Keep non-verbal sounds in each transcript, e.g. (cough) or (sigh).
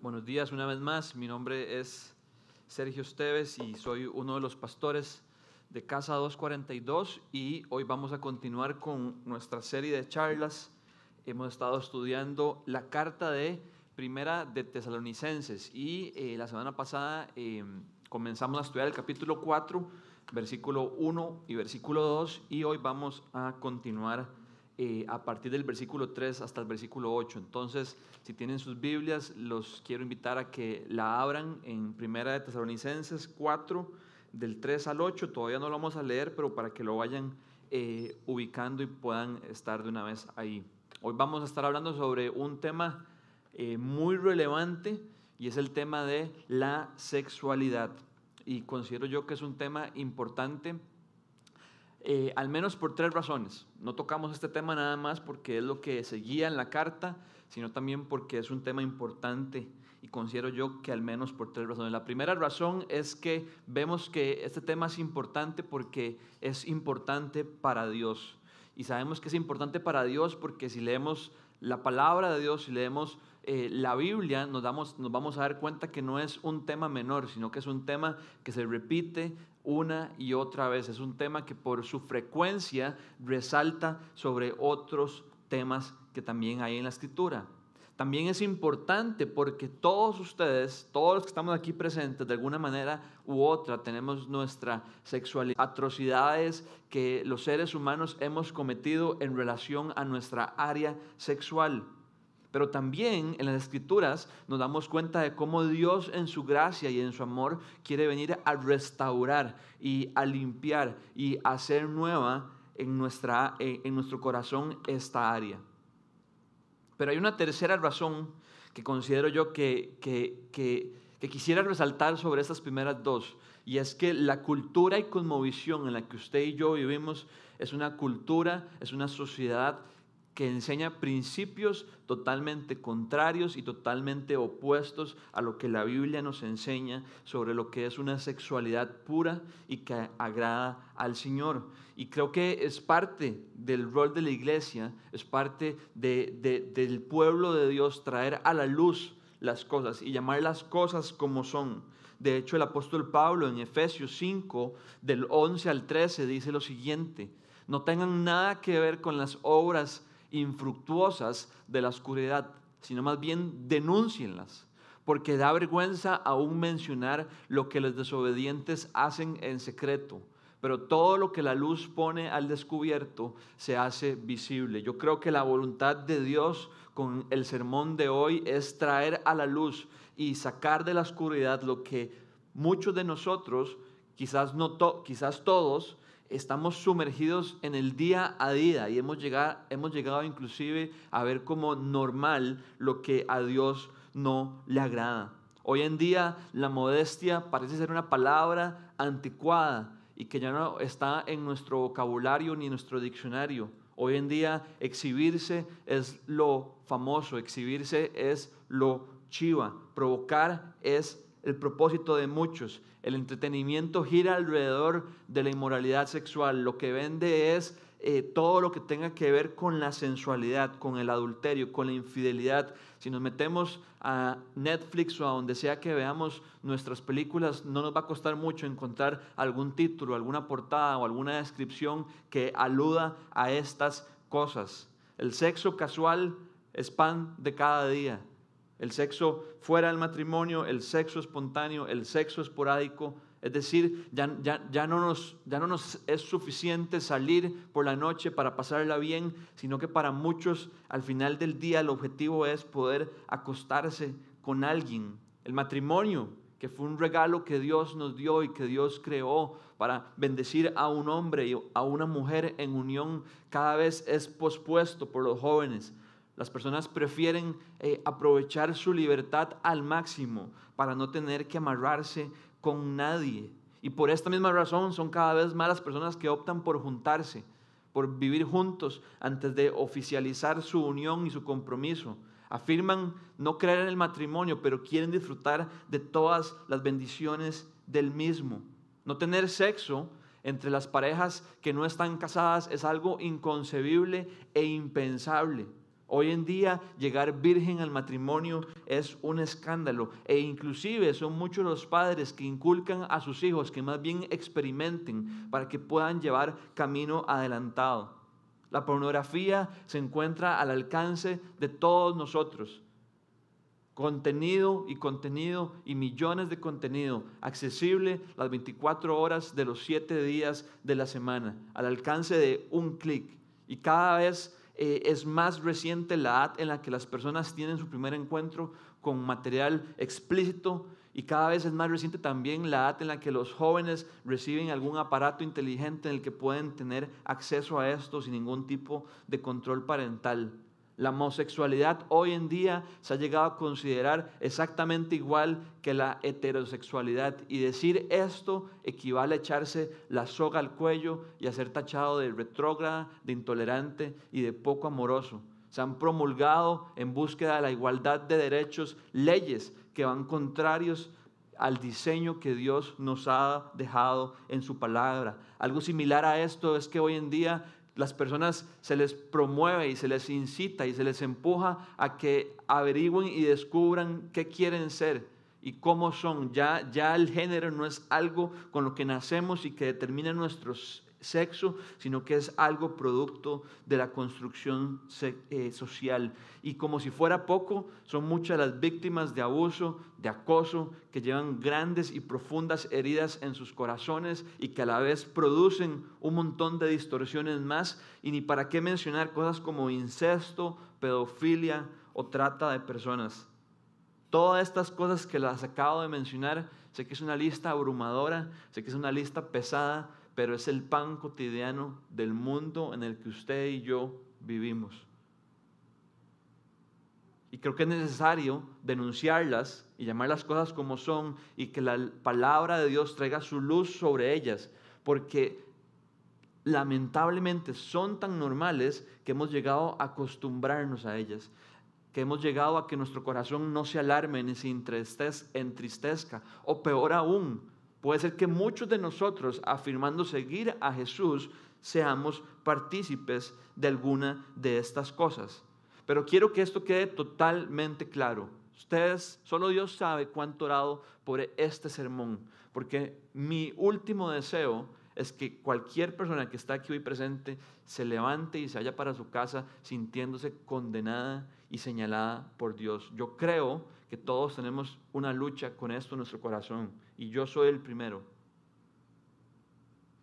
Buenos días una vez más. Mi nombre es Sergio Esteves y soy uno de los pastores de Casa 242 y hoy vamos a continuar con nuestra serie de charlas. Hemos estado estudiando la carta de Primera de Tesalonicenses y eh, la semana pasada eh, comenzamos a estudiar el capítulo 4, versículo 1 y versículo 2 y hoy vamos a continuar eh, a partir del versículo 3 hasta el versículo 8. Entonces, si tienen sus Biblias, los quiero invitar a que la abran en Primera de Tesalonicenses 4, del 3 al 8. Todavía no lo vamos a leer, pero para que lo vayan eh, ubicando y puedan estar de una vez ahí. Hoy vamos a estar hablando sobre un tema eh, muy relevante y es el tema de la sexualidad. Y considero yo que es un tema importante eh, al menos por tres razones. No tocamos este tema nada más porque es lo que seguía en la carta, sino también porque es un tema importante y considero yo que al menos por tres razones. La primera razón es que vemos que este tema es importante porque es importante para Dios. Y sabemos que es importante para Dios porque si leemos la palabra de Dios, si leemos eh, la Biblia, nos, nos vamos a dar cuenta que no es un tema menor, sino que es un tema que se repite una y otra vez. Es un tema que por su frecuencia resalta sobre otros temas que también hay en la escritura. También es importante porque todos ustedes, todos los que estamos aquí presentes, de alguna manera u otra, tenemos nuestra sexualidad, atrocidades que los seres humanos hemos cometido en relación a nuestra área sexual. Pero también en las escrituras nos damos cuenta de cómo Dios en su gracia y en su amor quiere venir a restaurar y a limpiar y hacer nueva en, nuestra, en nuestro corazón esta área. Pero hay una tercera razón que considero yo que, que, que, quisiera resaltar sobre estas primeras dos, y es que la cultura y cosmovisión en la que usted y yo vivimos es una cultura, es una sociedad que enseña principios totalmente contrarios y totalmente opuestos a lo que la Biblia nos enseña sobre lo que es una sexualidad pura y que agrada al Señor. Y creo que es parte del rol de la iglesia, es parte del pueblo de Dios traer a la luz las cosas y llamar las cosas como son. De hecho, el apóstol Pablo en Efesios 5, del 11 al 13, dice lo siguiente, no tengan nada que ver con las obras infructuosas de la oscuridad, sino más bien denúncienlas, porque da vergüenza aún mencionar lo que los desobedientes hacen en secreto, pero todo lo que la luz pone al descubierto se hace visible. Yo creo que la voluntad de Dios con el sermón de hoy es traer a la luz y sacar de la oscuridad lo que muchos de nosotros, quizás no quizás todos, estamos sumergidos en el día a día y hemos llegado, hemos llegado inclusive a ver como normal lo que a Dios no le agrada. Hoy en día la modestia parece ser una palabra anticuada y que ya no está en nuestro vocabulario ni en nuestro diccionario. Hoy en día exhibirse es lo famoso, exhibirse es lo chiva, provocar es el propósito de muchos. El entretenimiento gira alrededor de la inmoralidad sexual. Lo que vende es eh, todo lo que tenga que ver con la sensualidad, con el adulterio, con la infidelidad. Si nos metemos a Netflix o a donde sea que veamos nuestras películas, no nos va a costar mucho encontrar algún título, alguna portada o alguna descripción que aluda a estas cosas. El sexo casual es pan de cada día el sexo fuera del matrimonio, el sexo espontáneo, el sexo esporádico. Es decir, ya, ya, no nos, ya no nos es suficiente salir por la noche para pasarla bien, sino que para muchos al final del día el objetivo es poder acostarse con alguien. El matrimonio, que fue un regalo que Dios nos dio y que Dios creó para bendecir a un hombre y a una mujer en unión, cada vez es pospuesto por los jóvenes las personas prefieren eh, aprovechar su libertad al máximo para no tener que amarrarse con nadie. Y por esta misma razón son cada vez más las personas que optan por juntarse, por vivir juntos antes de oficializar su unión y su compromiso. Afirman no creer en el matrimonio, pero quieren disfrutar de todas las bendiciones del mismo. No tener sexo entre las parejas que no están casadas es algo inconcebible e impensable. Hoy en día llegar virgen al matrimonio es un escándalo e inclusive son muchos los padres que inculcan a sus hijos que más bien experimenten para que puedan llevar camino adelantado. La pornografía se encuentra al alcance de todos nosotros. Contenido y contenido y millones de contenido accesible las 24 horas de los 7 días de la semana, al alcance de un clic. Y cada vez eh, es más reciente la edad en la que las personas tienen su primer encuentro con material explícito y cada vez es más reciente también la edad en la que los jóvenes reciben algún aparato inteligente en el que pueden tener acceso a esto sin ningún tipo de control parental. La homosexualidad hoy en día se ha llegado a considerar exactamente igual que la heterosexualidad y decir esto equivale a echarse la soga al cuello y a ser tachado de retrógrada, de intolerante y de poco amoroso. Se han promulgado en búsqueda de la igualdad de derechos leyes que van contrarios al diseño que Dios nos ha dejado en su palabra. Algo similar a esto es que hoy en día las personas se les promueve y se les incita y se les empuja a que averigüen y descubran qué quieren ser y cómo son. Ya, ya el género no es algo con lo que nacemos y que determina nuestros sexo, sino que es algo producto de la construcción eh, social. Y como si fuera poco, son muchas las víctimas de abuso, de acoso, que llevan grandes y profundas heridas en sus corazones y que a la vez producen un montón de distorsiones más. Y ni para qué mencionar cosas como incesto, pedofilia o trata de personas. Todas estas cosas que las acabo de mencionar, sé que es una lista abrumadora, sé que es una lista pesada, pero es el pan cotidiano del mundo en el que usted y yo vivimos. Y creo que es necesario denunciarlas y llamar las cosas como son y que la palabra de Dios traiga su luz sobre ellas, porque lamentablemente son tan normales que hemos llegado a acostumbrarnos a ellas, que hemos llegado a que nuestro corazón no se alarme ni se entristezca, o peor aún, Puede ser que muchos de nosotros, afirmando seguir a Jesús, seamos partícipes de alguna de estas cosas. Pero quiero que esto quede totalmente claro. Ustedes, solo Dios sabe cuánto orado por este sermón, porque mi último deseo es que cualquier persona que está aquí hoy presente se levante y se vaya para su casa sintiéndose condenada y señalada por Dios. Yo creo que todos tenemos una lucha con esto en nuestro corazón y yo soy el primero.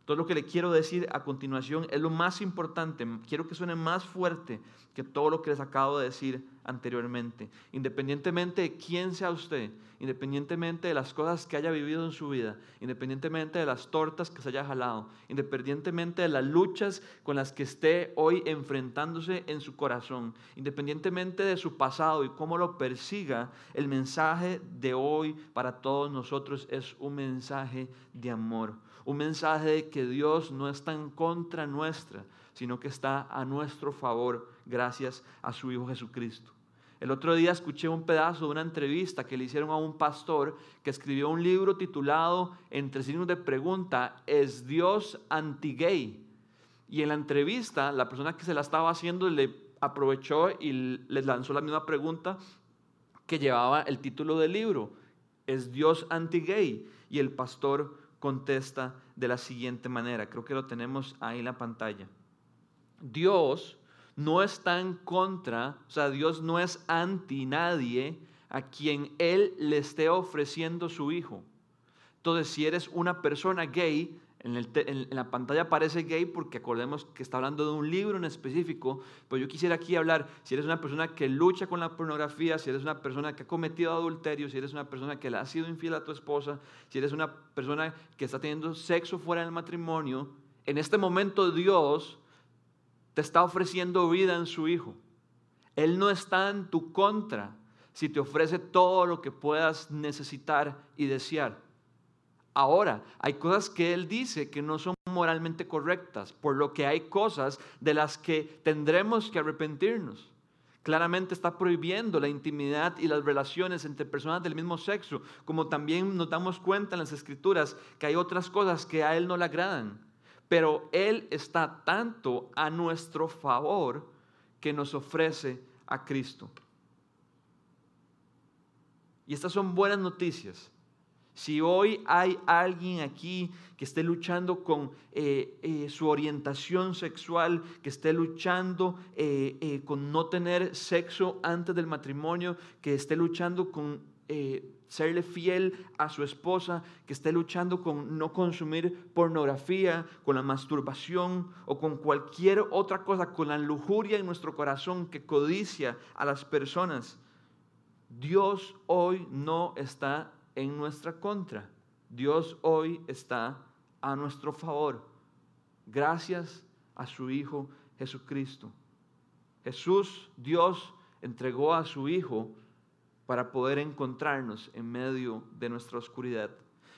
Todo lo que le quiero decir a continuación es lo más importante. Quiero que suene más fuerte que todo lo que les acabo de decir anteriormente. Independientemente de quién sea usted, independientemente de las cosas que haya vivido en su vida, independientemente de las tortas que se haya jalado, independientemente de las luchas con las que esté hoy enfrentándose en su corazón, independientemente de su pasado y cómo lo persiga, el mensaje de hoy para todos nosotros es un mensaje de amor un mensaje de que Dios no está en contra nuestra, sino que está a nuestro favor gracias a su Hijo Jesucristo. El otro día escuché un pedazo de una entrevista que le hicieron a un pastor que escribió un libro titulado, entre signos de pregunta, ¿es Dios anti-gay? Y en la entrevista, la persona que se la estaba haciendo le aprovechó y les lanzó la misma pregunta que llevaba el título del libro, ¿es Dios anti-gay? Y el pastor contesta de la siguiente manera, creo que lo tenemos ahí en la pantalla. Dios no está en contra, o sea, Dios no es anti nadie a quien Él le esté ofreciendo su hijo. Entonces, si eres una persona gay, en, la pantalla aparece gay porque acordemos que está hablando de un libro en específico, pero yo quisiera aquí hablar, si eres una persona que lucha con la pornografía, si eres una persona que ha cometido adulterio, si eres una persona que le ha sido infiel a tu esposa, si eres una persona que está teniendo sexo fuera del matrimonio, en este momento Dios te está ofreciendo vida en su Hijo. Él no está en tu contra si te ofrece todo lo que puedas necesitar y desear. Ahora, hay cosas que Él dice que no son moralmente correctas, por lo que hay cosas de las que tendremos que arrepentirnos. Claramente está prohibiendo la intimidad y las relaciones entre personas del mismo sexo, como también nos damos cuenta en las escrituras que hay otras cosas que a Él no le agradan. Pero Él está tanto a nuestro favor que nos ofrece a Cristo. Y estas son buenas noticias. Si hoy hay alguien aquí que esté luchando con eh, eh, su orientación sexual, que esté luchando eh, con no tener sexo antes del matrimonio, que esté luchando con serle fiel a su esposa, que esté luchando con no consumir pornografía, con la masturbación o con cualquier otra cosa, con la lujuria en nuestro corazón que codicia a las personas, Dios hoy no está en nuestra contra. Dios hoy está a nuestro favor, gracias a su Hijo Jesucristo. Jesús, Dios, entregó a su Hijo para poder encontrarnos en medio de nuestra oscuridad.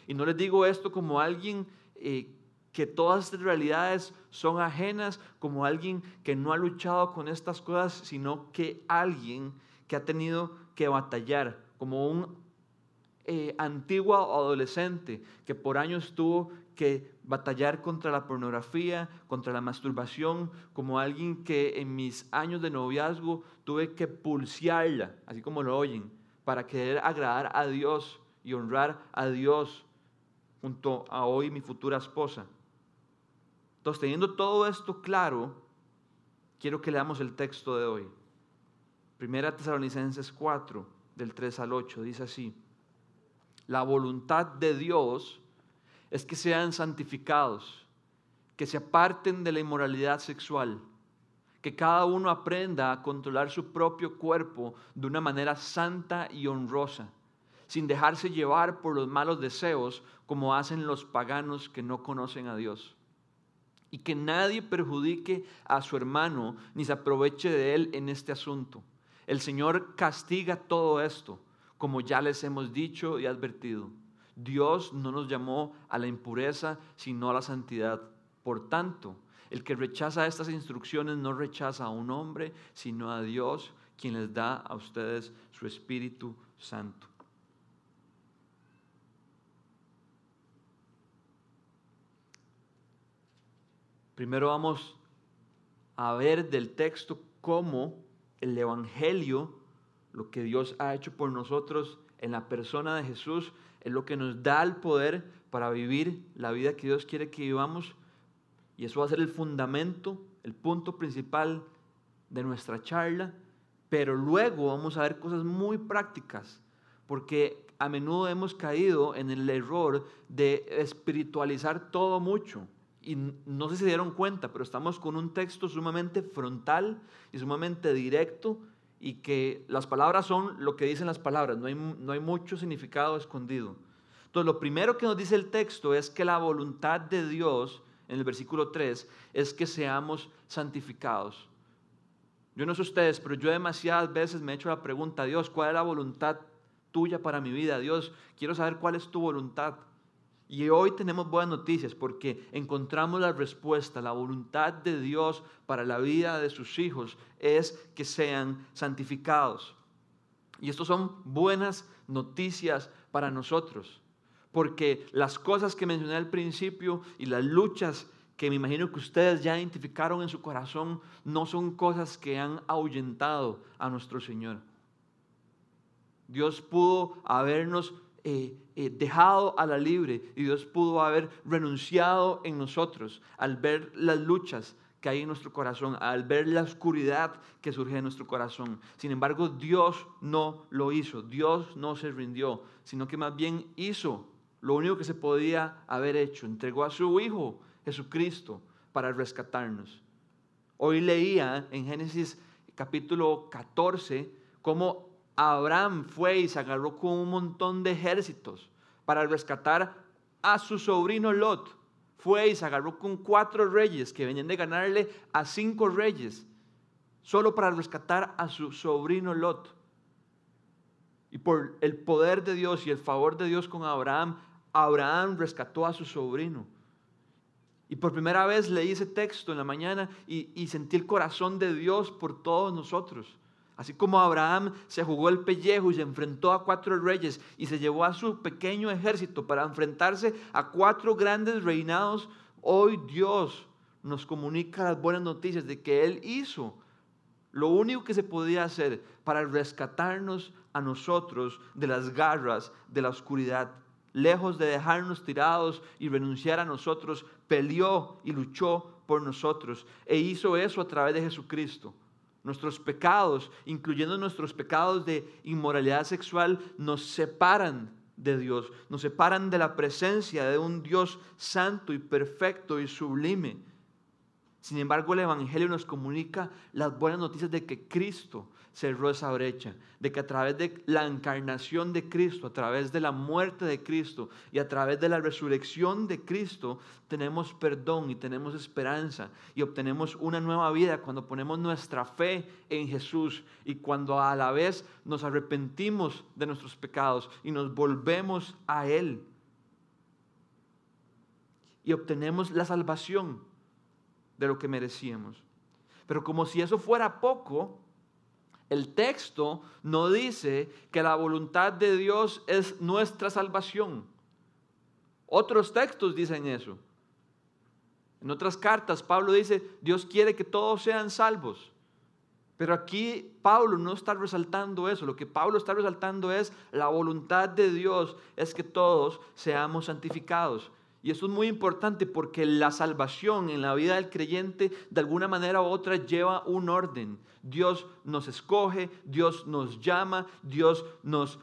Y no les digo esto como alguien eh, que todas estas realidades son ajenas, como alguien que no ha luchado con estas cosas, sino que alguien que ha tenido que batallar, como un eh, antigua o adolescente que por años tuvo que batallar contra la pornografía, contra la masturbación, como alguien que en mis años de noviazgo tuve que pulsearla, así como lo oyen, para querer agradar a Dios y honrar a Dios junto a hoy mi futura esposa. Entonces, teniendo todo esto claro, quiero que leamos el texto de hoy. Primera Tesalonicenses 4, del 3 al 8, dice así la voluntad de Dios es que sean santificados, que se aparten de la inmoralidad sexual, que cada uno aprenda a controlar su propio cuerpo de una manera santa y honrosa, sin dejarse llevar por los malos deseos como hacen los paganos que no conocen a Dios. Y que nadie perjudique a su hermano ni se aproveche de él en este asunto. El Señor castiga todo esto como ya les hemos dicho y advertido. Dios no nos llamó a la impureza, sino a la santidad. Por tanto, el que rechaza estas instrucciones no rechaza a un hombre, sino a Dios, quien les da a ustedes su Espíritu Santo. Primero vamos a ver del texto cómo el Evangelio lo que Dios ha hecho por nosotros en la persona de Jesús es lo que nos da el poder para vivir la vida que Dios quiere que vivamos. Y eso va a ser el fundamento, el punto principal de nuestra charla. Pero luego vamos a ver cosas muy prácticas, porque a menudo hemos caído en el error de espiritualizar todo mucho. Y no sé si se dieron cuenta, pero estamos con un texto sumamente frontal y sumamente directo y que las palabras son lo que dicen las palabras, no hay, no hay mucho significado escondido. Entonces, lo primero que nos dice el texto es que la voluntad de Dios, en el versículo 3, es que seamos santificados. Yo no sé ustedes, pero yo demasiadas veces me he hecho la pregunta, Dios, ¿cuál es la voluntad tuya para mi vida? Dios, quiero saber cuál es tu voluntad. Y hoy tenemos buenas noticias porque encontramos la respuesta. La voluntad de Dios para la vida de sus hijos es que sean santificados. Y estas son buenas noticias para nosotros. Porque las cosas que mencioné al principio y las luchas que me imagino que ustedes ya identificaron en su corazón no son cosas que han ahuyentado a nuestro Señor. Dios pudo habernos eh, eh, dejado a la libre y Dios pudo haber renunciado en nosotros al ver las luchas que hay en nuestro corazón, al ver la oscuridad que surge en nuestro corazón. Sin embargo, Dios no lo hizo, Dios no se rindió, sino que más bien hizo lo único que se podía haber hecho, entregó a su Hijo Jesucristo para rescatarnos. Hoy leía en Génesis capítulo 14 cómo Abraham fue y se agarró con un montón de ejércitos para rescatar a su sobrino Lot. Fue y se agarró con cuatro reyes que venían de ganarle a cinco reyes, solo para rescatar a su sobrino Lot. Y por el poder de Dios y el favor de Dios con Abraham, Abraham rescató a su sobrino. Y por primera vez leí ese texto en la mañana y, y sentí el corazón de Dios por todos nosotros. Así como Abraham se jugó el pellejo y se enfrentó a cuatro reyes y se llevó a su pequeño ejército para enfrentarse a cuatro grandes reinados, hoy Dios nos comunica las buenas noticias de que Él hizo Lo único que se podía hacer para rescatarnos a nosotros de las garras de la oscuridad, lejos de dejarnos tirados y renunciar a nosotros, peleó y luchó por nosotros e hizo eso a través de Jesucristo. Nuestros pecados, incluyendo nuestros pecados de inmoralidad sexual, nos separan de Dios, nos separan de la presencia de un Dios santo y perfecto y sublime. Sin embargo, el Evangelio nos comunica las buenas noticias de que Cristo cerró esa brecha, de que a través de la encarnación de Cristo, a través de la muerte de Cristo y a través de la resurrección de Cristo, tenemos perdón y tenemos esperanza y obtenemos una nueva vida cuando ponemos nuestra fe en Jesús y cuando a la vez nos arrepentimos de nuestros pecados y nos volvemos a Él. Y obtenemos la salvación de lo que merecíamos. Pero como si eso fuera poco, el texto no dice que la voluntad de Dios es nuestra salvación. Otros textos dicen eso. En otras cartas Pablo dice, Dios quiere que todos sean salvos. Pero aquí Pablo no está resaltando eso. Lo que Pablo está resaltando es la voluntad de Dios es que todos seamos santificados. Y eso es muy importante porque la salvación en la vida del creyente de alguna manera u otra lleva un orden. Dios nos escoge, Dios nos llama, Dios nos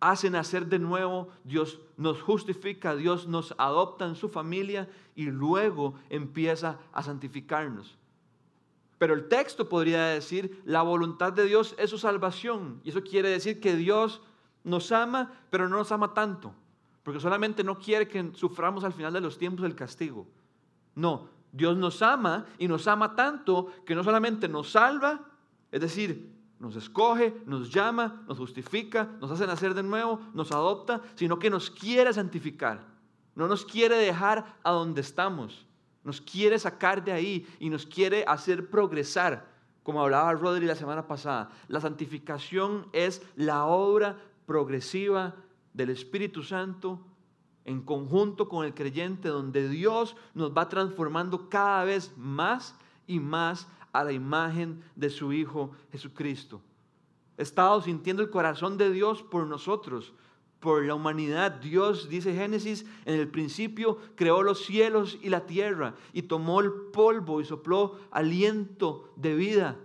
hace nacer de nuevo, Dios nos justifica, Dios nos adopta en su familia y luego empieza a santificarnos. Pero el texto podría decir, la voluntad de Dios es su salvación. Y eso quiere decir que Dios nos ama, pero no nos ama tanto. Porque solamente no quiere que suframos al final de los tiempos el castigo. No, Dios nos ama y nos ama tanto que no solamente nos salva, es decir, nos escoge, nos llama, nos justifica, nos hace nacer de nuevo, nos adopta, sino que nos quiere santificar. No nos quiere dejar a donde estamos. Nos quiere sacar de ahí y nos quiere hacer progresar. Como hablaba Rodri la semana pasada, la santificación es la obra progresiva del Espíritu Santo en conjunto con el creyente, donde Dios nos va transformando cada vez más y más a la imagen de su Hijo Jesucristo. He estado sintiendo el corazón de Dios por nosotros, por la humanidad. Dios, dice Génesis, en el principio creó los cielos y la tierra y tomó el polvo y sopló aliento de vida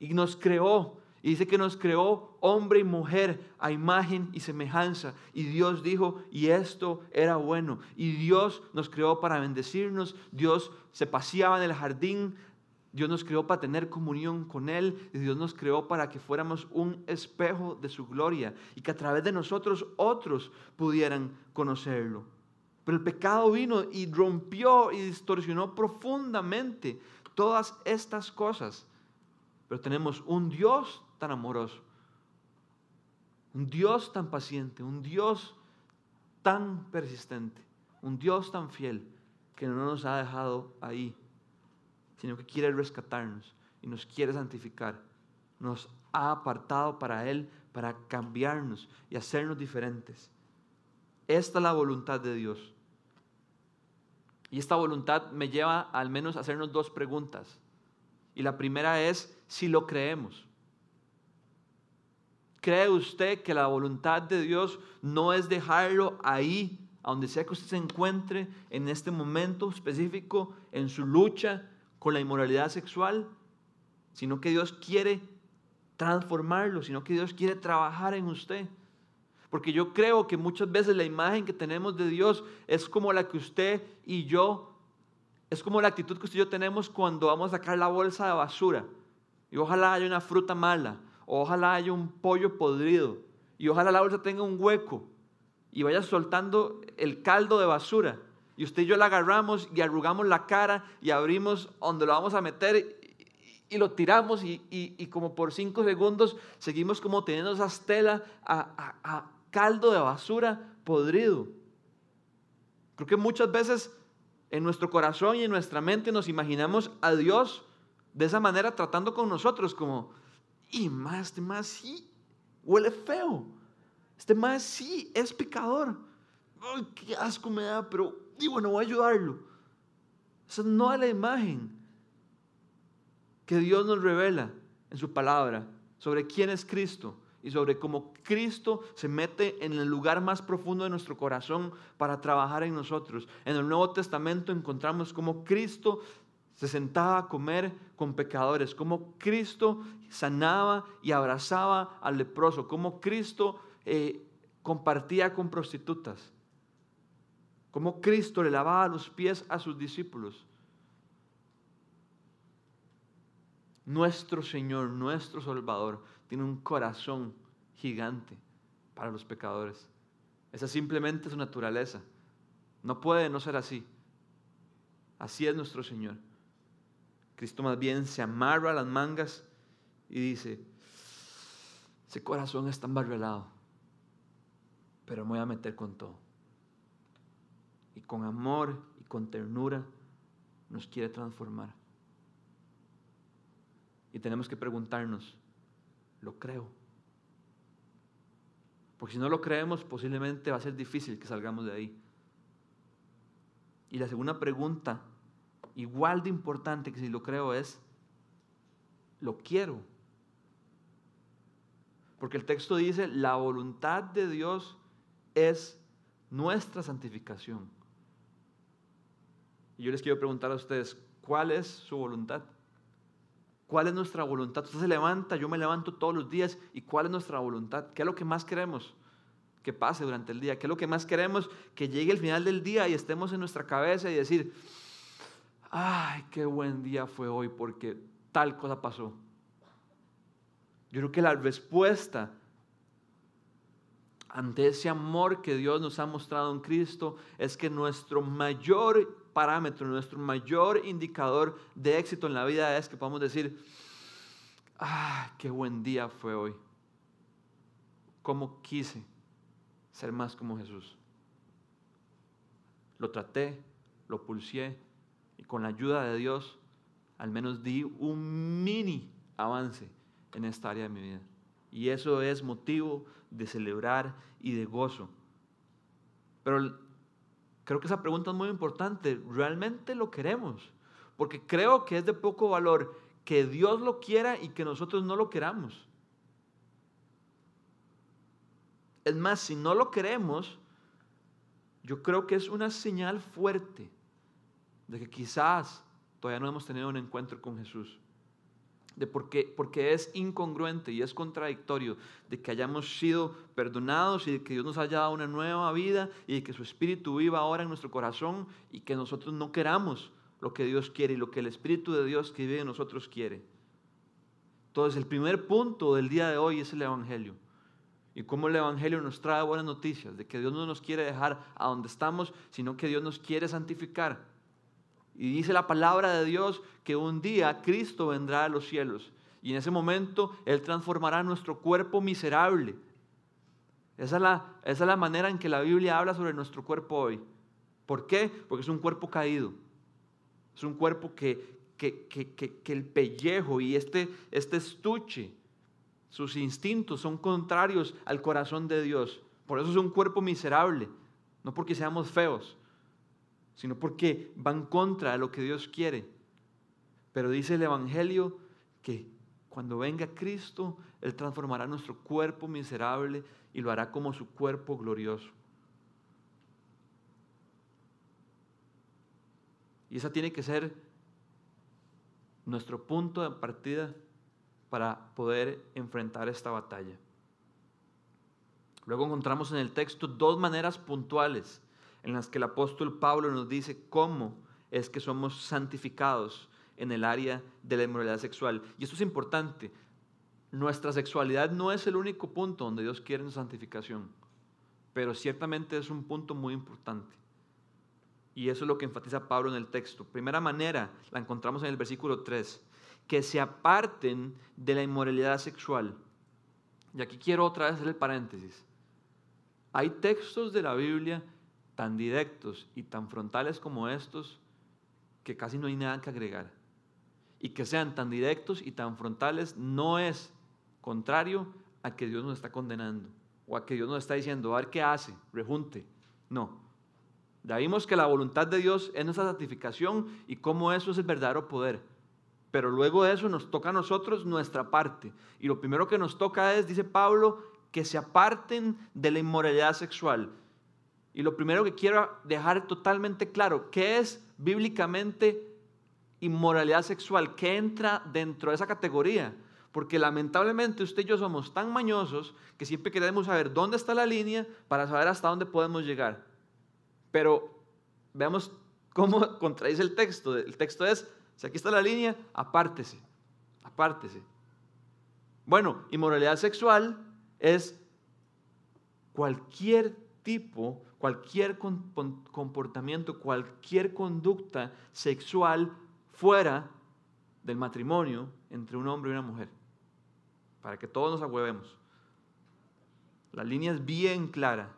y nos creó y dice que nos creó hombre y mujer a imagen y semejanza. Y Dios dijo, y esto era bueno. Y Dios nos creó para bendecirnos. Dios se paseaba en el jardín. Dios nos creó para tener comunión con Él. Y Dios nos creó para que fuéramos un espejo de su gloria. Y que a través de nosotros otros pudieran conocerlo. Pero el pecado vino y rompió y distorsionó profundamente todas estas cosas. Pero tenemos un Dios tan amoroso, un Dios tan paciente, un Dios tan persistente, un Dios tan fiel que no nos ha dejado ahí, sino que quiere rescatarnos y nos quiere santificar. Nos ha apartado para Él, para cambiarnos y hacernos diferentes. Esta es la voluntad de Dios. Y esta voluntad me lleva al menos a hacernos dos preguntas. Y la primera es si lo creemos. ¿Cree usted que la voluntad de Dios no es dejarlo ahí, a donde sea que usted se encuentre en este momento específico, en su lucha con la inmoralidad sexual, sino que Dios quiere transformarlo, sino que Dios quiere trabajar en usted? Porque yo creo que muchas veces la imagen que tenemos de Dios es como la que usted y yo, es como la actitud que usted y yo tenemos cuando vamos a sacar la bolsa de basura. Y ojalá haya una fruta mala, ojalá haya un pollo podrido y ojalá la bolsa tenga un hueco y vaya soltando el caldo de basura. Y usted y yo la agarramos y arrugamos la cara y abrimos donde lo vamos a meter y, lo tiramos y, como por cinco segundos seguimos como teniendo esa estela a, a caldo de basura podrido. Creo que muchas veces en nuestro corazón y en nuestra mente nos imaginamos a Dios de esa manera tratando con nosotros como, y más, este más sí huele feo. Este más sí es pecador. Ay, qué asco me da, pero digo, no voy a ayudarlo. Esa no es la imagen que Dios nos revela en su palabra sobre quién es Cristo y sobre cómo Cristo se mete en el lugar más profundo de nuestro corazón para trabajar en nosotros. En el Nuevo Testamento encontramos cómo Cristo se sentaba a comer con pecadores, cómo Cristo sanaba y abrazaba al leproso, cómo Cristo eh, compartía con prostitutas, cómo Cristo le lavaba los pies a sus discípulos. Nuestro Señor, nuestro Salvador, tiene un corazón gigante para los pecadores. Esa simplemente es su naturaleza. No puede no ser así. Así es nuestro Señor. Cristo más bien se amarra las mangas y dice, ese corazón está embarrelado, pero me voy a meter con todo. Y con amor y con ternura nos quiere transformar. Y tenemos que preguntarnos, ¿lo creo? Porque si no lo creemos, posiblemente va a ser difícil que salgamos de ahí. Y la segunda pregunta, igual de importante que si lo creo, es, ¿lo quiero? Porque el texto dice, la voluntad de Dios es nuestra santificación. Y yo les quiero preguntar a ustedes, ¿cuál es su voluntad? ¿Cuál es nuestra voluntad? Usted se levanta, yo me levanto todos los días. ¿Y cuál es nuestra voluntad? ¿Qué es lo que más queremos que pase durante el día? ¿Qué es lo que más queremos que llegue el final del día y estemos en nuestra cabeza y decir, ay, qué buen día fue hoy porque tal cosa pasó? Yo creo que la respuesta ante ese amor que Dios nos ha mostrado en Cristo es que nuestro mayor parámetro, nuestro mayor indicador de éxito en la vida es que podamos decir, ah, qué buen día fue hoy. Cómo quise ser más como Jesús. Lo traté, lo pulsé y con la ayuda de Dios al menos di un mini avance en esta área de mi vida. Y eso es motivo de celebrar y de gozo. Pero creo que esa pregunta es muy importante. ¿Realmente lo queremos? Porque creo que es de poco valor que Dios lo quiera y que nosotros no lo queramos. Es más, si no lo queremos, yo creo que es una señal fuerte de que quizás todavía no hemos tenido un encuentro con Jesús de porque, porque es incongruente y es contradictorio de que hayamos sido perdonados y de que Dios nos haya dado una nueva vida y de que su Espíritu viva ahora en nuestro corazón y que nosotros no queramos lo que Dios quiere y lo que el Espíritu de Dios que vive en nosotros quiere. Entonces el primer punto del día de hoy es el Evangelio. Y cómo el Evangelio nos trae buenas noticias, de que Dios no nos quiere dejar a donde estamos, sino que Dios nos quiere santificar y dice la palabra de Dios que un día Cristo vendrá a los cielos y en ese momento Él transformará nuestro cuerpo miserable. Esa es, la, manera en que la Biblia habla sobre nuestro cuerpo hoy. ¿Por qué? Porque es un cuerpo caído. Es un cuerpo que, que, que, que el pellejo y este, este estuche, sus instintos son contrarios al corazón de Dios. Por eso es un cuerpo miserable, no porque seamos feos, sino porque van contra lo que Dios quiere. Pero dice el Evangelio que cuando venga Cristo, Él transformará nuestro cuerpo miserable y lo hará como su cuerpo glorioso. Y esa tiene que ser nuestro punto de partida para poder enfrentar esta batalla. Luego encontramos en el texto dos maneras puntuales en las que el apóstol Pablo nos dice cómo es que somos santificados en el área de la inmoralidad sexual. Y esto es importante. Nuestra sexualidad no es el único punto donde Dios quiere nuestra santificación, pero ciertamente es un punto muy importante. Y eso es lo que enfatiza Pablo en el texto. Primera manera la encontramos en el versículo 3, que se aparten de la inmoralidad sexual. Y aquí quiero otra vez hacer el paréntesis. Hay textos de la Biblia tan directos y tan frontales como estos que casi no hay nada que agregar. Y que sean tan directos y tan frontales no es contrario a que Dios nos está condenando o a que Dios nos está diciendo, a ver qué hace, rejunte. No. Ya vimos que la voluntad de Dios es nuestra santificación y cómo eso es el verdadero poder. pero luego de eso nos toca a nosotros nuestra parte. Y lo primero que nos toca es, dice Pablo, que se aparten de la inmoralidad sexual. Y lo primero que quiero dejar totalmente claro, ¿qué es bíblicamente inmoralidad sexual? ¿Qué entra dentro de esa categoría? Porque lamentablemente usted y yo somos tan mañosos que siempre queremos saber dónde está la línea para saber hasta dónde podemos llegar. Pero veamos cómo (laughs) contradice el texto. El texto es, si aquí está la línea, apártese, apártese. Bueno, inmoralidad sexual es cualquier tipo, cualquier comportamiento, cualquier conducta sexual fuera del matrimonio entre un hombre y una mujer. Para que todos nos agüevemos. La línea es bien clara.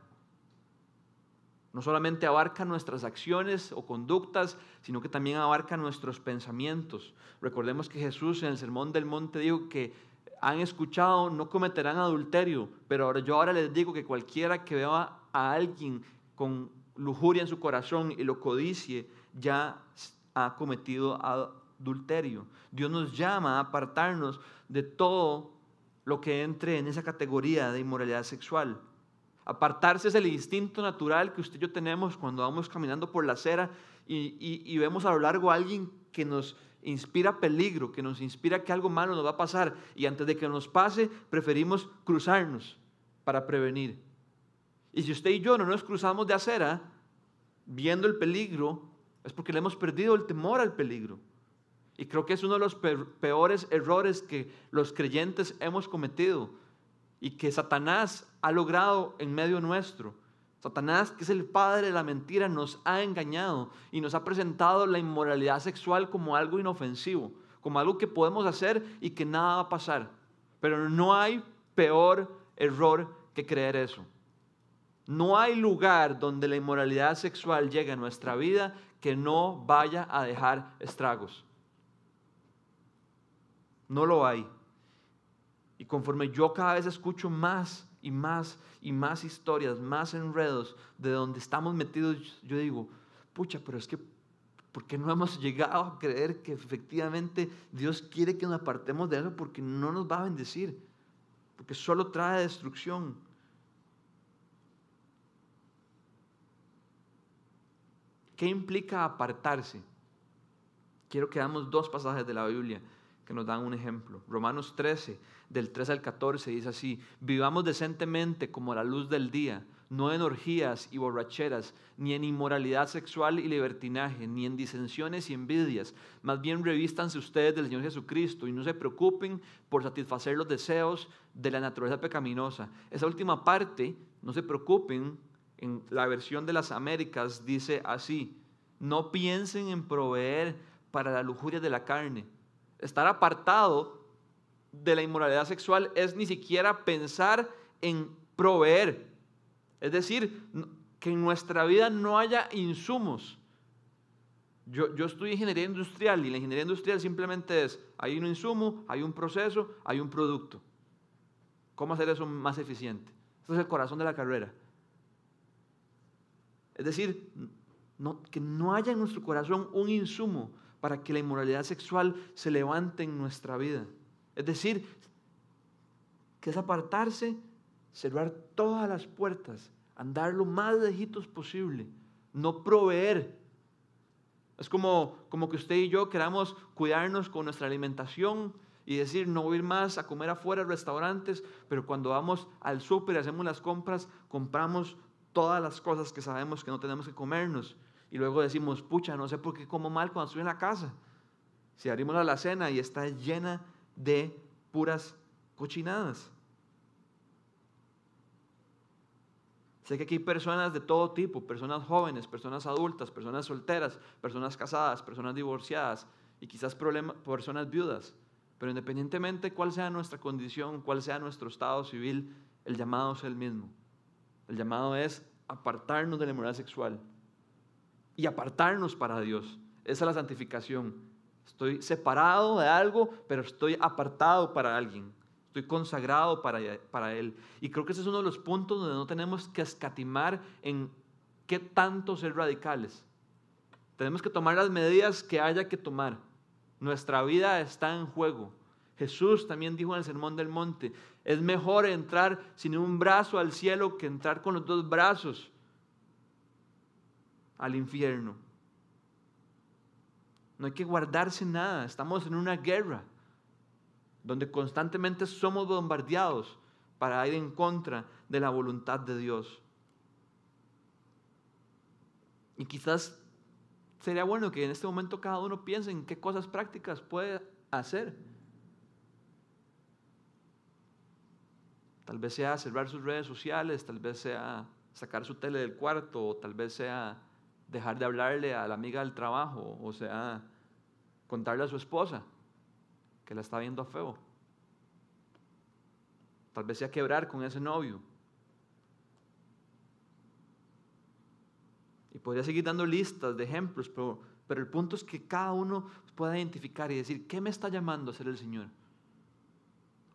No solamente abarca nuestras acciones o conductas, sino que también abarca nuestros pensamientos. Recordemos que Jesús en el Sermón del Monte dijo que han escuchado no cometerán adulterio, pero ahora, yo ahora les digo que cualquiera que vea a alguien con lujuria en su corazón y lo codicie, ya ha cometido adulterio. Dios nos llama a apartarnos de todo lo que entre en esa categoría de inmoralidad sexual. Apartarse es el instinto natural que usted y yo tenemos cuando vamos caminando por la acera y, y vemos a lo largo a alguien que nos inspira peligro, que nos inspira que algo malo nos va a pasar y antes de que nos pase preferimos cruzarnos para prevenir. Y si usted y yo no nos cruzamos de acera viendo el peligro, es porque le hemos perdido el temor al peligro. Y creo que es uno de los peores errores que los creyentes hemos cometido y que Satanás ha logrado en medio nuestro Satanás, que es el padre de la mentira, nos ha engañado y nos ha presentado la inmoralidad sexual como algo inofensivo, como algo que podemos hacer y que nada va a pasar. Pero no hay peor error que creer eso. No hay lugar donde la inmoralidad sexual llegue a nuestra vida que no vaya a dejar estragos. No lo hay. Y conforme yo cada vez escucho más y más y más historias, más enredos de donde estamos metidos, yo digo, pucha, pero es que, ¿por qué no hemos llegado a creer que efectivamente Dios quiere que nos apartemos de eso? Porque no nos va a bendecir, porque solo trae destrucción. ¿Qué implica apartarse? Quiero que damos dos pasajes de la Biblia que nos dan un ejemplo. Romanos 13, del 3 al 14, dice así, vivamos decentemente como la luz del día, no en orgías y borracheras, ni en inmoralidad sexual y libertinaje, ni en disensiones y envidias. Más bien revístanse ustedes del Señor Jesucristo y no se preocupen por satisfacer los deseos de la naturaleza pecaminosa. Esa última parte, no se preocupen, en la versión de las Américas dice así, no piensen en proveer para la lujuria de la carne Estar apartado de la inmoralidad sexual es ni siquiera pensar en proveer. Es decir, que en nuestra vida no haya insumos. Yo, yo estudio ingeniería industrial y la ingeniería industrial simplemente es, hay un insumo, hay un proceso, hay un producto. ¿Cómo hacer eso más eficiente? Este es el corazón de la carrera. Es decir, que no haya en nuestro corazón un insumo para que la inmoralidad sexual se levante en nuestra vida. Es decir, que es apartarse, cerrar todas las puertas, andar lo más lejitos posible, no proveer. Es como, como que usted y yo queramos cuidarnos con nuestra alimentación y decir no ir más a comer afuera en restaurantes, pero cuando vamos al súper y hacemos las compras, compramos todas las cosas que sabemos que no tenemos que comernos y luego decimos, pucha, no sé por qué como mal cuando estoy en la casa. Si abrimos la alacena y está llena de puras cochinadas. Sé que aquí hay personas de todo tipo, personas jóvenes, personas adultas, personas solteras, personas casadas, personas divorciadas y quizás personas viudas. Pero independientemente de cuál sea nuestra condición, cuál sea nuestro estado civil, el llamado es el mismo. El llamado es apartarnos de la moral sexual y apartarnos para Dios. Esa es la santificación. Estoy separado de algo, pero estoy apartado para alguien. Estoy consagrado para, para Él. Y creo que ese es uno de los puntos donde no tenemos que escatimar en qué tanto ser radicales. Tenemos que tomar las medidas que haya que tomar. Nuestra vida está en juego. Jesús también dijo en el Sermón del Monte, es mejor entrar sin un brazo al cielo que entrar con los dos brazos al infierno. No hay que guardarse nada, estamos en una guerra donde constantemente somos bombardeados para ir en contra de la voluntad de Dios. Y quizás sería bueno que en este momento cada uno piense en qué cosas prácticas puede hacer. Tal vez sea cerrar sus redes sociales, tal vez sea sacar su tele del cuarto, o tal vez sea dejar de hablarle a la amiga del trabajo, o sea, contarle a su esposa que la está viendo feo. Tal vez sea quebrar con ese novio. Y podría seguir dando listas de ejemplos, pero, pero el punto es que cada uno pueda identificar y decir, ¿qué me está llamando a ser el Señor?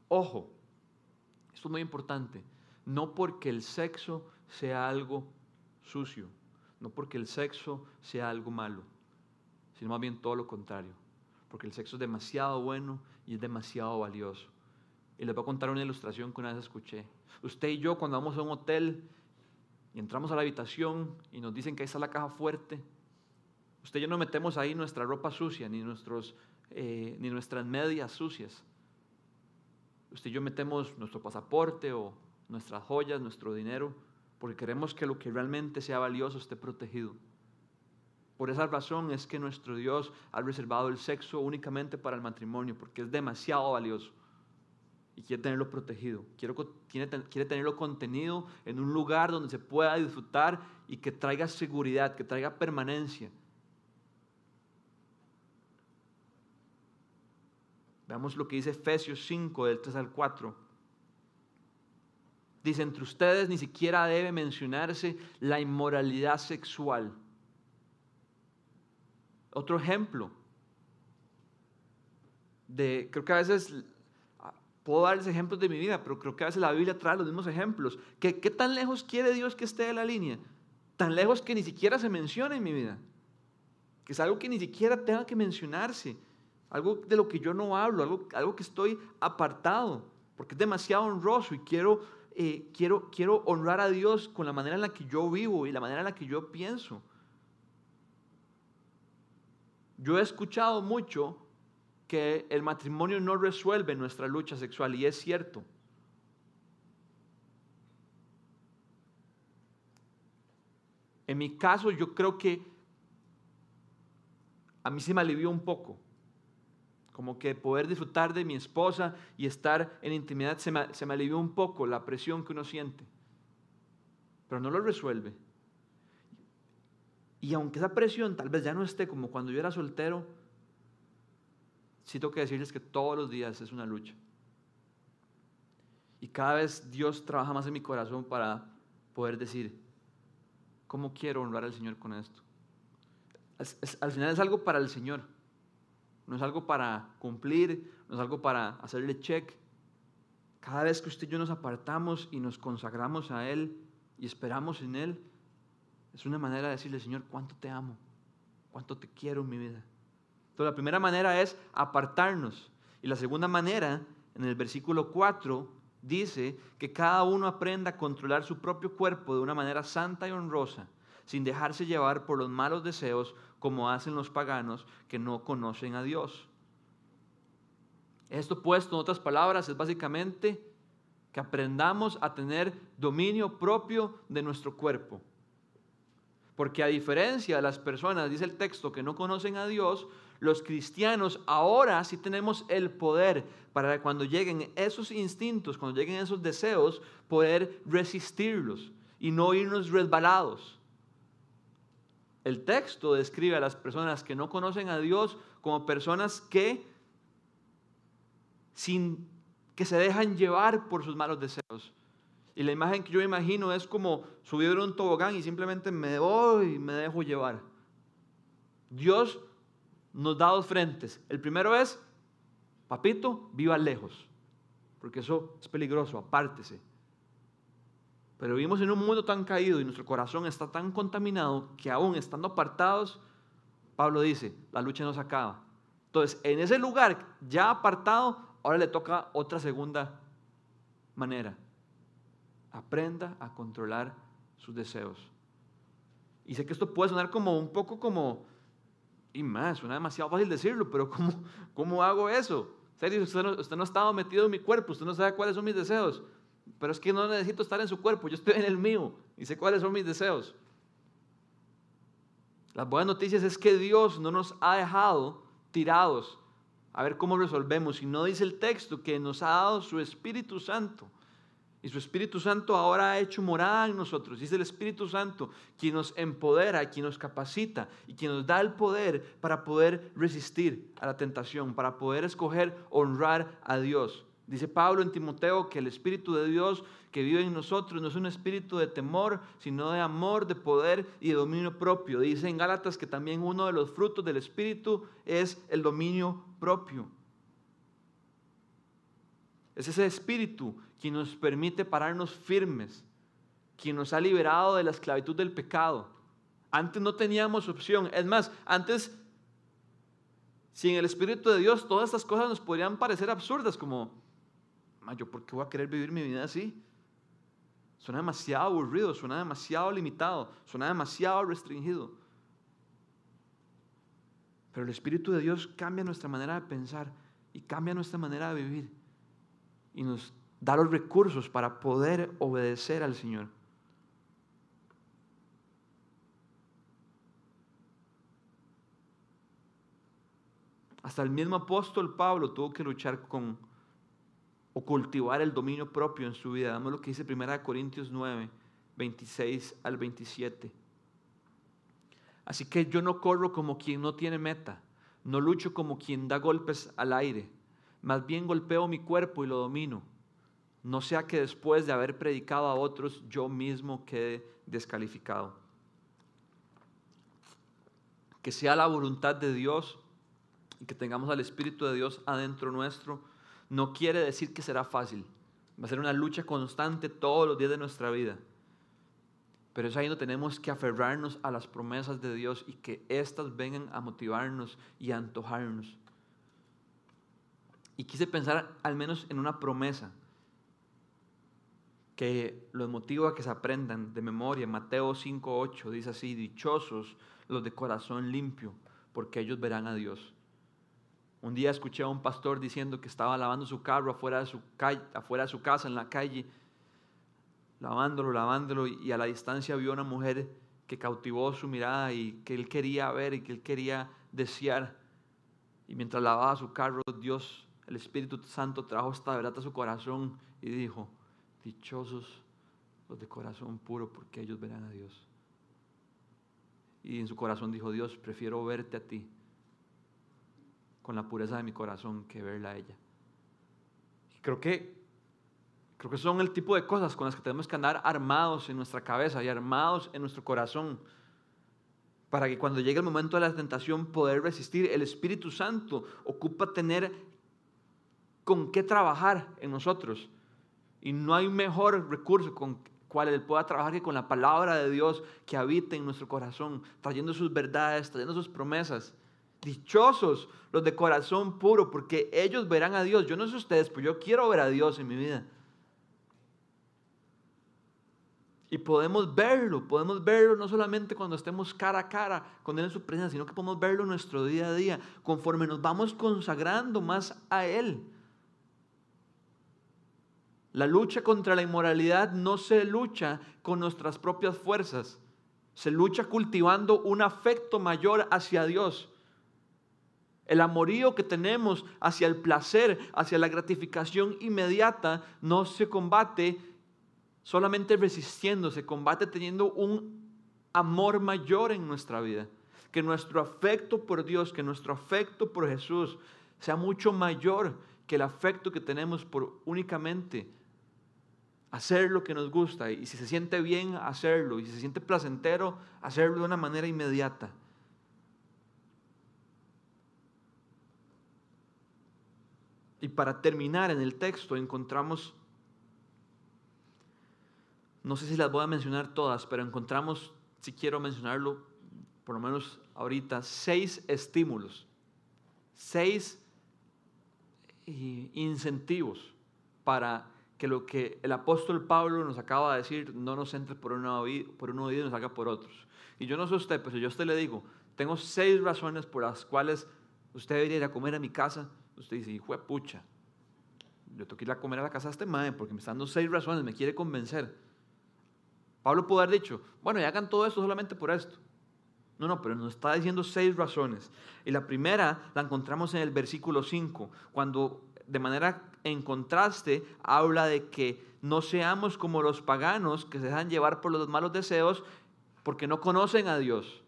Ojo, esto es muy importante, no porque el sexo sea algo sucio, no porque el sexo sea algo malo, sino más bien todo lo contrario, porque el sexo es demasiado bueno y es demasiado valioso. Y les voy a contar una ilustración que una vez escuché. Usted y yo cuando vamos a un hotel y entramos a la habitación y nos dicen que ahí está la caja fuerte, usted y yo no metemos ahí nuestra ropa sucia, ni, nuestros, eh, ni nuestras medias sucias. Usted y yo metemos nuestro pasaporte o nuestras joyas, nuestro dinero, porque queremos que lo que realmente sea valioso esté protegido. Por esa razón es que nuestro Dios ha reservado el sexo únicamente para el matrimonio, porque es demasiado valioso y quiere tenerlo protegido. Quiere, quiere tenerlo contenido en un lugar donde se pueda disfrutar y que traiga seguridad, que traiga permanencia. Veamos lo que dice Efesios 5, del 3 al 4. Dice, entre ustedes ni siquiera debe mencionarse la inmoralidad sexual. Otro ejemplo de, creo que a veces puedo darles ejemplos de mi vida, pero creo que a veces la Biblia trae los mismos ejemplos. ¿Qué, tan lejos quiere Dios que esté de la línea? Tan lejos que ni siquiera se menciona en mi vida. Que es algo que ni siquiera tenga que mencionarse. Algo de lo que yo no hablo, algo, algo que estoy apartado, porque es demasiado honroso y quiero eh, quiero, quiero honrar a Dios con la manera en la que yo vivo y la manera en la que yo pienso. Yo he escuchado mucho que el matrimonio no resuelve nuestra lucha sexual y es cierto. En mi caso yo creo que a mí se me alivió un poco como que poder disfrutar de mi esposa y estar en intimidad se me, alivió un poco la presión que uno siente, pero no lo resuelve. Y aunque esa presión tal vez ya no esté como cuando yo era soltero, sí tengo que decirles que todos los días es una lucha. Y cada vez Dios trabaja más en mi corazón para poder decir, ¿cómo quiero honrar al Señor con esto? al final es algo para el Señor no es algo para cumplir, no es algo para hacerle check. Cada vez que usted y yo nos apartamos y nos consagramos a Él y esperamos en Él, es una manera de decirle, Señor, cuánto te amo, cuánto te quiero en mi vida. Entonces, la primera manera es apartarnos. Y la segunda manera, en el versículo 4, dice que cada uno aprenda a controlar su propio cuerpo de una manera santa y honrosa, sin dejarse llevar por los malos deseos como hacen los paganos que no conocen a Dios. Esto puesto en otras palabras es básicamente que aprendamos a tener dominio propio de nuestro cuerpo. Porque a diferencia de las personas, dice el texto, que no conocen a Dios, los cristianos ahora sí tenemos el poder para cuando lleguen esos instintos, cuando lleguen esos deseos, poder resistirlos y no irnos resbalados. El texto describe a las personas que no conocen a Dios como personas que sin que se dejan llevar por sus malos deseos. Y la imagen que yo imagino es como subir un tobogán y simplemente me voy y me dejo llevar. Dios nos da dos frentes. El primero es, papito, viva lejos, porque eso es peligroso, apártese. Pero vivimos en un mundo tan caído y nuestro corazón está tan contaminado que aún estando apartados, Pablo dice, la lucha no se acaba. Entonces, en ese lugar ya apartado, ahora le toca otra segunda manera. Aprenda a controlar sus deseos. Y sé que esto puede sonar como un poco como, y más, suena demasiado fácil decirlo, pero ¿cómo, cómo hago eso? Serio, usted no, usted no ha estado metido en mi cuerpo, usted no sabe cuáles son mis deseos. Pero es que no necesito estar en su cuerpo, yo estoy en el mío y sé cuáles son mis deseos. Las buenas noticias es que Dios no nos ha dejado tirados a ver cómo resolvemos. Y no dice el texto que nos ha dado su Espíritu Santo. Y su Espíritu Santo ahora ha hecho morada en nosotros. Dice el Espíritu Santo quien nos empodera, quien nos capacita y quien nos da el poder para poder resistir a la tentación, para poder escoger honrar a Dios. Dice Pablo en Timoteo que el Espíritu de Dios que vive en nosotros no es un espíritu de temor, sino de amor, de poder y de dominio propio. Dice en Gálatas que también uno de los frutos del Espíritu es el dominio propio. Es ese espíritu quien nos permite pararnos firmes, quien nos ha liberado de la esclavitud del pecado. Antes no teníamos opción. Es más, antes, sin el Espíritu de Dios, todas estas cosas nos podrían parecer absurdas, como ¿yo por qué voy a querer vivir mi vida así? Suena demasiado aburrido, suena demasiado limitado, suena demasiado restringido. Pero el Espíritu de Dios cambia nuestra manera de pensar y cambia nuestra manera de vivir y nos da los recursos para poder obedecer al Señor. Hasta el mismo apóstol Pablo tuvo que luchar con o cultivar el dominio propio en su vida. Damos lo que dice 1 Corintios 9, 26 al 27. Así que yo no corro como quien no tiene meta, no lucho como quien da golpes al aire, más bien golpeo mi cuerpo y lo domino. No sea que después de haber predicado a otros yo mismo quede descalificado. Que sea la voluntad de Dios y que tengamos al Espíritu de Dios adentro nuestro no quiere decir que será fácil. Va a ser una lucha constante todos los días de nuestra vida. Pero es ahí donde tenemos que aferrarnos a las promesas de Dios y que éstas vengan a motivarnos y a antojarnos. Y quise pensar al menos en una promesa que los motiva a que se aprendan de memoria. Mateo 5.8 dice así, dichosos los de corazón limpio, porque ellos verán a Dios. Un día escuché a un pastor diciendo que estaba lavando su carro afuera de su, afuera de su casa, en la calle, lavándolo, lavándolo, y a la distancia vio una mujer que cautivó su mirada y que él quería ver y que él quería desear. Y mientras lavaba su carro, Dios, el Espíritu Santo, trajo esta verdad a su corazón y dijo, dichosos los de corazón puro, porque ellos verán a Dios. Y en su corazón dijo, Dios, prefiero verte a ti con la pureza de mi corazón que verla a ella. creo que, creo que son el tipo de cosas con las que tenemos que andar armados en nuestra cabeza y armados en nuestro corazón para que cuando llegue el momento de la tentación poder resistir. El Espíritu Santo ocupa tener con qué trabajar en nosotros. Y no hay mejor recurso con cual Él pueda trabajar que con la palabra de Dios que habita en nuestro corazón, trayendo sus verdades, trayendo sus promesas. Dichosos los de corazón puro, porque ellos verán a Dios. Yo no sé ustedes, pero yo quiero ver a Dios en mi vida. Y podemos verlo, podemos verlo no solamente cuando estemos cara a cara con Él en su presencia, sino que podemos verlo en nuestro día a día, conforme nos vamos consagrando más a Él. La lucha contra la inmoralidad no se lucha con nuestras propias fuerzas, se lucha cultivando un afecto mayor hacia Dios. El amorío que tenemos hacia el placer, hacia la gratificación inmediata, no se combate solamente resistiendo, se combate teniendo un amor mayor en nuestra vida. Que nuestro afecto por Dios, que nuestro afecto por Jesús sea mucho mayor que el afecto que tenemos por únicamente hacer lo que nos gusta y si se siente bien, hacerlo y si se siente placentero, hacerlo de una manera inmediata. Y para terminar en el texto encontramos, no sé si las voy a mencionar todas, pero encontramos, si quiero mencionarlo, por lo menos ahorita, seis estímulos seis eh, incentivos para que lo que el apóstol Pablo nos acaba de decir no nos entre por, una, por un oído y nos haga por otros. Y yo no sé usted, pero si yo a usted le digo, tengo seis razones por las cuales usted debería ir a comer a mi casa, usted dice, hijo de pucha, yo tengo que ir a comer a la casa de este madre porque me están dando seis razones, me quiere convencer. Pablo pudo haber dicho, bueno, y hagan todo esto solamente por esto. No, no, pero nos está diciendo seis razones. Y la primera la encontramos en el versículo 5, cuando de manera en contraste habla de que no seamos como los paganos que se dejan llevar por los malos deseos porque no conocen a Dios.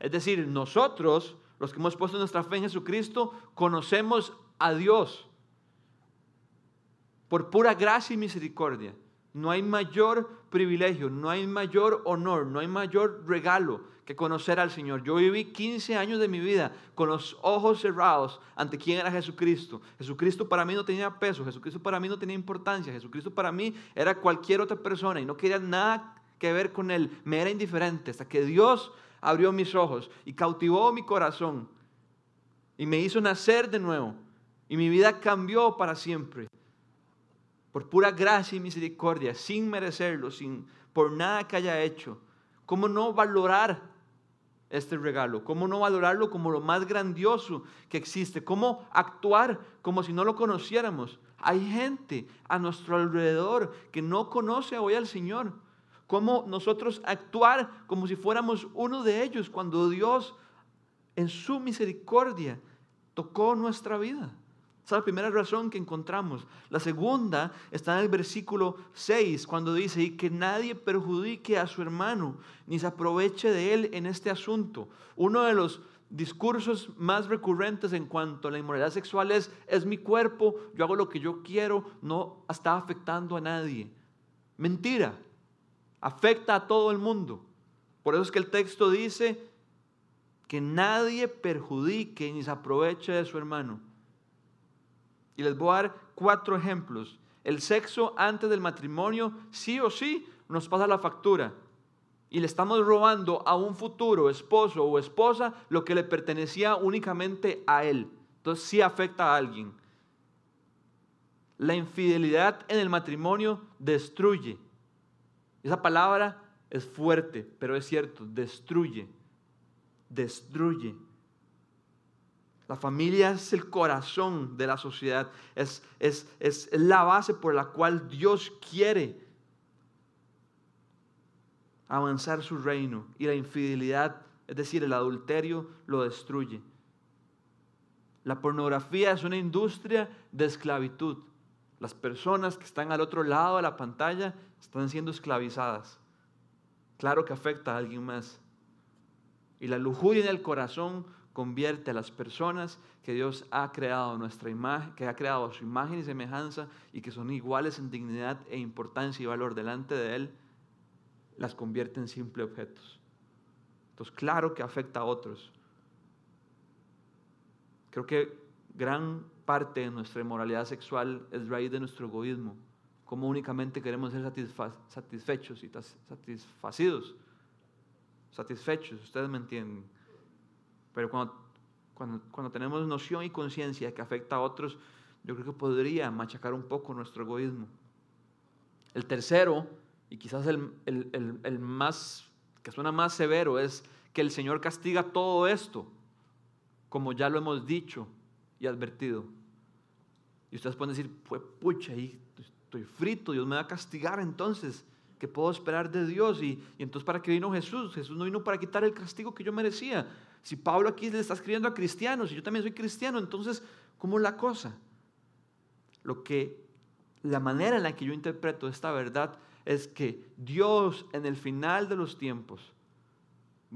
Es decir, nosotros, los que hemos puesto nuestra fe en Jesucristo, conocemos a Dios por pura gracia y misericordia. No hay mayor privilegio, no hay mayor honor, no hay mayor regalo que conocer al Señor. Yo viví 15 años de mi vida con los ojos cerrados ante quién era Jesucristo. Jesucristo para mí no tenía peso, Jesucristo para mí no tenía importancia, Jesucristo para mí era cualquier otra persona y no quería nada que ver con Él, me era indiferente hasta que Dios abrió mis ojos y cautivó mi corazón y me hizo nacer de nuevo y mi vida cambió para siempre. Por pura gracia y misericordia, sin merecerlo, sin por nada que haya hecho. ¿Cómo no valorar este regalo? ¿Cómo no valorarlo como lo más grandioso que existe? ¿Cómo actuar como si no lo conociéramos? Hay gente a nuestro alrededor que no conoce hoy al Señor. ¿Cómo nosotros actuar como si fuéramos uno de ellos cuando Dios en su misericordia tocó nuestra vida? Esa es la primera razón que encontramos. La segunda está en el versículo 6, cuando dice, y que nadie perjudique a su hermano, ni se aproveche de él en este asunto. Uno de los discursos más recurrentes en cuanto a la inmoralidad sexual es, es mi cuerpo, yo hago lo que yo quiero, no está afectando a nadie. Mentira, afecta a todo el mundo. Por eso es que el texto dice que nadie perjudique ni se aproveche de su hermano. Y les voy a dar cuatro ejemplos. El sexo antes del matrimonio, sí o sí, nos pasa la factura. Y le estamos robando a un futuro esposo o esposa lo que le pertenecía únicamente a él. Entonces sí afecta a alguien. La infidelidad en el matrimonio destruye. Esa palabra es fuerte, pero es cierto, destruye. Destruye. La familia es el corazón de la sociedad, es, es, es la base por la cual Dios quiere avanzar su reino y la infidelidad, es decir, el adulterio, lo destruye. La pornografía es una industria de esclavitud. Las personas que están al otro lado de la pantalla están siendo esclavizadas. Claro que afecta a alguien más. Y la lujuria en el corazón convierte a las personas que Dios ha creado nuestra imagen, que ha creado su imagen y semejanza y que son iguales en dignidad e importancia y valor delante de Él, las convierte en simples objetos. Entonces, claro que afecta a otros. Creo que gran parte de nuestra inmoralidad sexual es raíz de nuestro egoísmo, como únicamente queremos ser satisfechos y satisfacidos, satisfechos, ustedes me entienden. Pero cuando, cuando, tenemos noción y conciencia que afecta a otros, yo creo que podría machacar un poco nuestro egoísmo. El tercero, y quizás el, el, más, que suena más severo, es que el Señor castiga todo esto, como ya lo hemos dicho y advertido. Y ustedes pueden decir, pues pucha, ahí estoy frito, Dios me va a castigar entonces. ¿Qué puedo esperar de Dios? Y, y entonces, ¿para qué vino Jesús? Jesús no vino para quitar el castigo que yo merecía. Si Pablo aquí le está escribiendo a cristianos y yo también soy cristiano, entonces, ¿cómo es la cosa? Lo que, la manera en la que yo interpreto esta verdad es que Dios en el final de los tiempos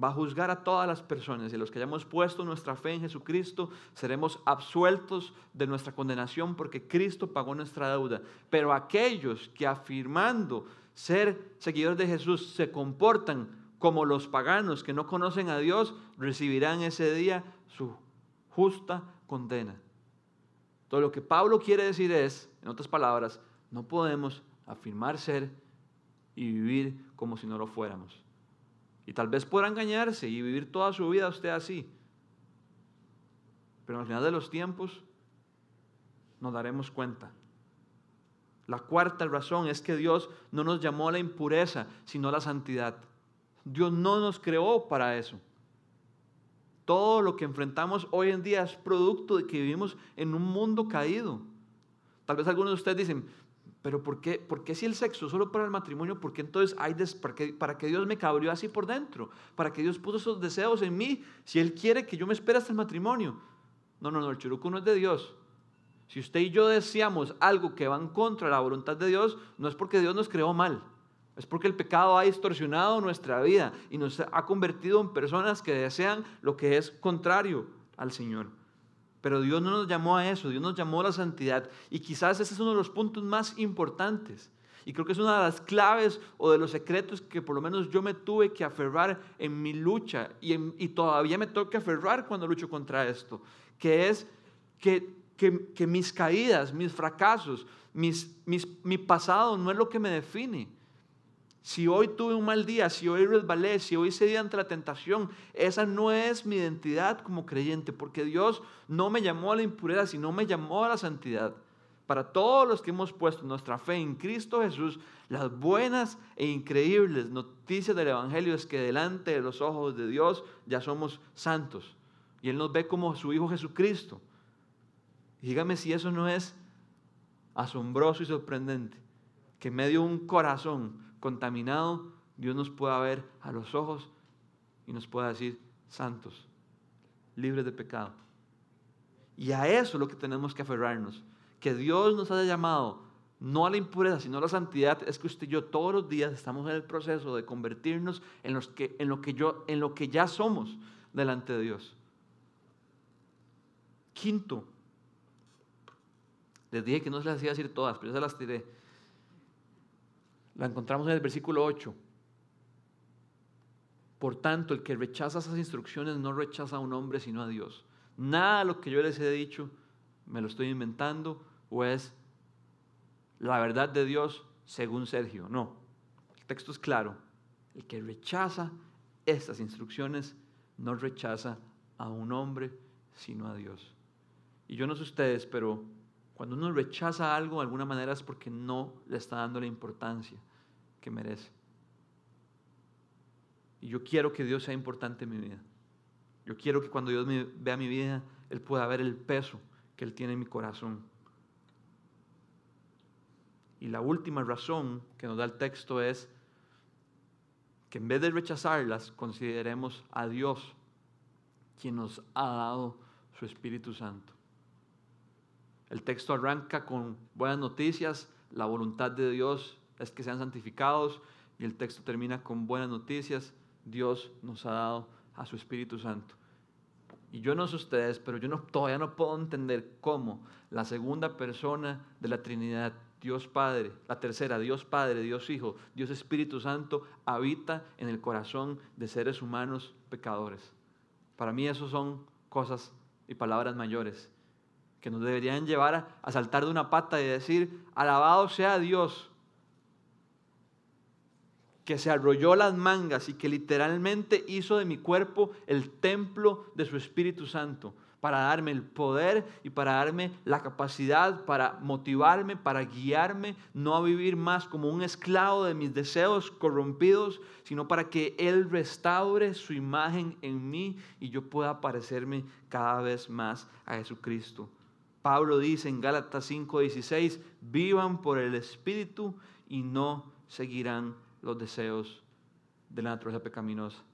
va a juzgar a todas las personas y los que hayamos puesto nuestra fe en Jesucristo seremos absueltos de nuestra condenación porque Cristo pagó nuestra deuda. Pero aquellos que afirmando ser seguidores de Jesús se comportan como los paganos que no conocen a Dios, recibirán ese día su justa condena. Todo lo que Pablo quiere decir es, en otras palabras, no podemos afirmar ser y vivir como si no lo fuéramos. Y tal vez pueda engañarse y vivir toda su vida usted así. pero al final de los tiempos nos daremos cuenta. La cuarta razón es que Dios no nos llamó a la impureza, sino a la santidad. Dios no nos creó para eso. Todo lo que enfrentamos hoy en día es producto de que vivimos en un mundo caído. Tal vez algunos de ustedes dicen, pero ¿por qué, ¿por qué si el sexo solo para el matrimonio? ¿Por qué entonces hay para, que, para que Dios me cabrió así por dentro? ¿Para que Dios puso esos deseos en mí? Si Él quiere que yo me espere hasta el matrimonio. No, no, no, el churuco no es de Dios. Si usted y yo deseamos algo que va en contra de la voluntad de Dios, no es porque Dios nos creó mal. Es porque el pecado ha distorsionado nuestra vida y nos ha convertido en personas que desean lo que es contrario al Señor. Pero Dios no nos llamó a eso, Dios nos llamó a la santidad. Y quizás ese es uno de los puntos más importantes. Y creo que es una de las claves o de los secretos que por lo menos yo me tuve que aferrar en mi lucha y, todavía me tengo que aferrar cuando lucho contra esto. Que es que, mis caídas, mis fracasos, mi pasado no es lo que me define. Si hoy tuve un mal día, si hoy resbalé, si hoy cedí ante la tentación, esa no es mi identidad como creyente, porque Dios no me llamó a la impureza, sino me llamó a la santidad. Para todos los que hemos puesto nuestra fe en Cristo Jesús, las buenas e increíbles noticias del Evangelio es que delante de los ojos de Dios ya somos santos. Y Él nos ve como su Hijo Jesucristo. dígame si eso no es asombroso y sorprendente, que en medio de un corazón contaminado, Dios nos pueda ver a los ojos y nos pueda decir, santos, libres de pecado. Y a eso es lo que tenemos que aferrarnos, que Dios nos haya llamado no a la impureza, sino a la santidad, es que usted y yo todos los días estamos en el proceso de convertirnos en, los que, en, lo, que yo, en lo que ya somos delante de Dios. Quinto, les dije que no se las hacía decir todas, pero ya se las tiré. La encontramos en el versículo 8. Por tanto, el que rechaza esas instrucciones no rechaza a un hombre sino a Dios. Nada de lo que yo les he dicho me lo estoy inventando o es la verdad de Dios según Sergio. No, el texto es claro. El que rechaza estas instrucciones no rechaza a un hombre sino a Dios. Y yo no sé ustedes, pero cuando uno rechaza algo de alguna manera es porque no le está dando la importancia que merece. Y yo quiero que Dios sea importante en mi vida. Yo quiero que cuando Dios vea mi vida, Él pueda ver el peso que Él tiene en mi corazón. Y la última razón que nos da el texto es que en vez de rechazarlas, consideremos a Dios quien nos ha dado su Espíritu Santo. El texto arranca con buenas noticias, la voluntad de Dios es que sean santificados y el texto termina con buenas noticias, Dios nos ha dado a su Espíritu Santo. Y yo no sé ustedes, pero yo no, todavía no puedo entender cómo la segunda persona de la Trinidad, Dios Padre, la tercera, Dios Padre, Dios Hijo, Dios Espíritu Santo, habita en el corazón de seres humanos pecadores. Para mí eso son cosas y palabras mayores que nos deberían llevar a, saltar de una pata y decir, alabado sea Dios, que se arrolló las mangas y que literalmente hizo de mi cuerpo el templo de su Espíritu Santo, para darme el poder y para darme la capacidad, para motivarme, para guiarme, no a vivir más como un esclavo de mis deseos corrompidos, sino para que Él restaure su imagen en mí y yo pueda parecerme cada vez más a Jesucristo. Pablo dice en Gálatas 5:16, vivan por el Espíritu y no seguirán los deseos de la naturaleza pecaminosa.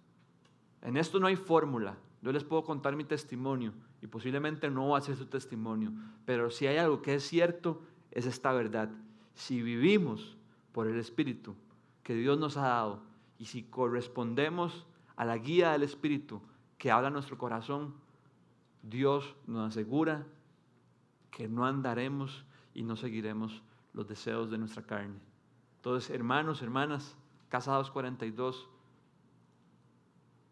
En esto no hay fórmula. Yo les puedo contar mi testimonio y posiblemente no va a ser su testimonio, pero si hay algo que es cierto, es esta verdad. Si vivimos por el Espíritu que Dios nos ha dado y si correspondemos a la guía del Espíritu que habla nuestro corazón, Dios nos asegura que no andaremos y no seguiremos los deseos de nuestra carne. Entonces, hermanos, hermanas, casados 42,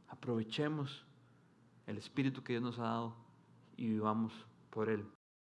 aprovechemos el Espíritu que Dios nos ha dado y vivamos por Él.